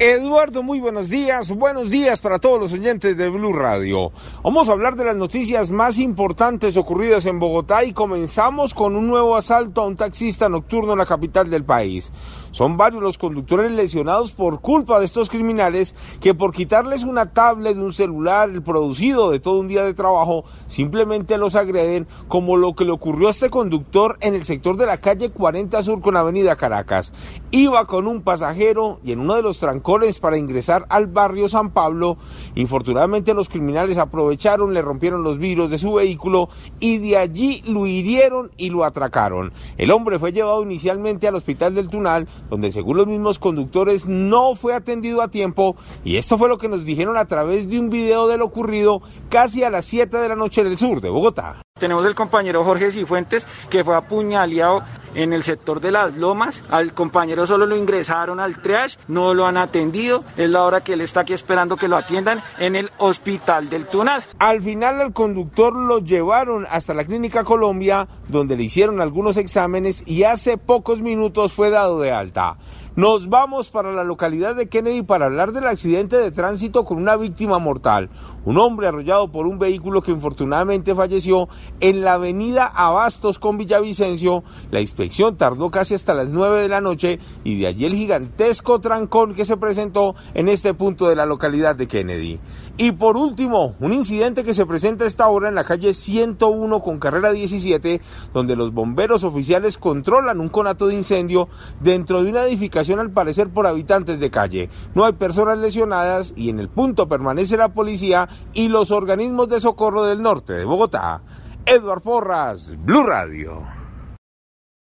Eduardo, muy buenos días. Buenos días para todos los oyentes de Blue Radio. Vamos a hablar de las noticias más importantes ocurridas en Bogotá y comenzamos con un nuevo asalto a un taxista nocturno en la capital del país. Son varios los conductores lesionados por culpa de estos criminales que por quitarles una tablet de un celular, el producido de todo un día de trabajo, simplemente los agreden como lo que le ocurrió a este conductor en el sector de la calle 40 Sur con Avenida Caracas. Iba con un pasajero y en uno de los trancones para ingresar al barrio San Pablo, infortunadamente los criminales aprovecharon, le rompieron los vidrios de su vehículo y de allí lo hirieron y lo atracaron. El hombre fue llevado inicialmente al hospital del Tunal, donde según los mismos conductores no fue atendido a tiempo y esto fue lo que nos dijeron a través de un video de lo ocurrido casi a las 7 de la noche en el sur de Bogotá. Tenemos el compañero Jorge Cifuentes que fue apuñaleado en el sector de las lomas. Al compañero solo lo ingresaron al triage, no lo han atendido. Es la hora que él está aquí esperando que lo atiendan en el hospital del Tunal. Al final al conductor lo llevaron hasta la Clínica Colombia, donde le hicieron algunos exámenes y hace pocos minutos fue dado de alta. Nos vamos para la localidad de Kennedy para hablar del accidente de tránsito con una víctima mortal. Un hombre arrollado por un vehículo que infortunadamente falleció en la avenida Abastos con Villavicencio. La inspección tardó casi hasta las 9 de la noche y de allí el gigantesco trancón que se presentó en este punto de la localidad de Kennedy. Y por último, un incidente que se presenta a esta hora en la calle 101 con carrera 17, donde los bomberos oficiales controlan un conato de incendio dentro de una edificación al parecer por habitantes de calle. No hay personas lesionadas y en el punto permanece la policía y los organismos de socorro del norte de Bogotá. Edward Porras, Blue Radio.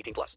18 plus.